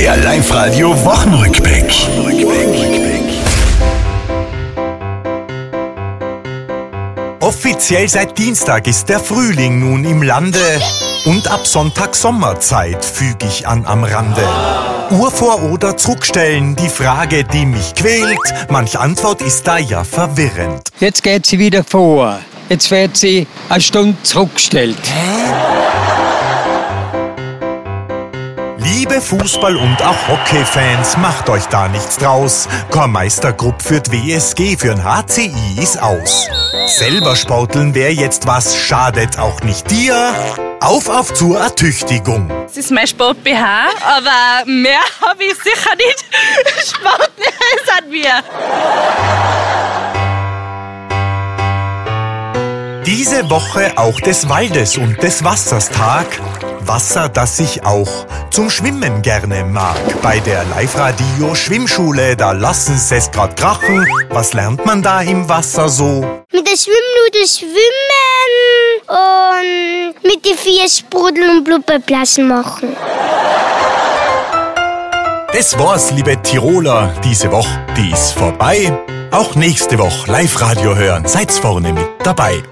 Der Live-Radio Wochenrückblick. Offiziell seit Dienstag ist der Frühling nun im Lande. Und ab Sonntag Sommerzeit füge ich an am Rande. Uhr vor oder zurückstellen, die Frage, die mich quält. Manch Antwort ist da ja verwirrend. Jetzt geht sie wieder vor. Jetzt wird sie eine Stunde zurückgestellt. Liebe Fußball- und auch Hockey-Fans, macht euch da nichts draus. Chormeistergrupp führt WSG für ein HCI ist aus. Selber sporteln wär jetzt was, schadet auch nicht dir. Auf, auf zur Ertüchtigung. Das ist mein Sport-BH, aber mehr habe ich sicher nicht. Sportler sind wir. Diese Woche auch des Waldes und des Wassers Tag. Wasser, das ich auch zum Schwimmen gerne mag. Bei der Live-Radio Schwimmschule, da lassen es grad krachen. Was lernt man da im Wasser so? Mit der Schwimmnudel schwimmen und mit den vier Sprudel und Blubberblasen machen. Das war's, liebe Tiroler. Diese Woche, die ist vorbei. Auch nächste Woche Live-Radio hören. Seid's vorne mit dabei.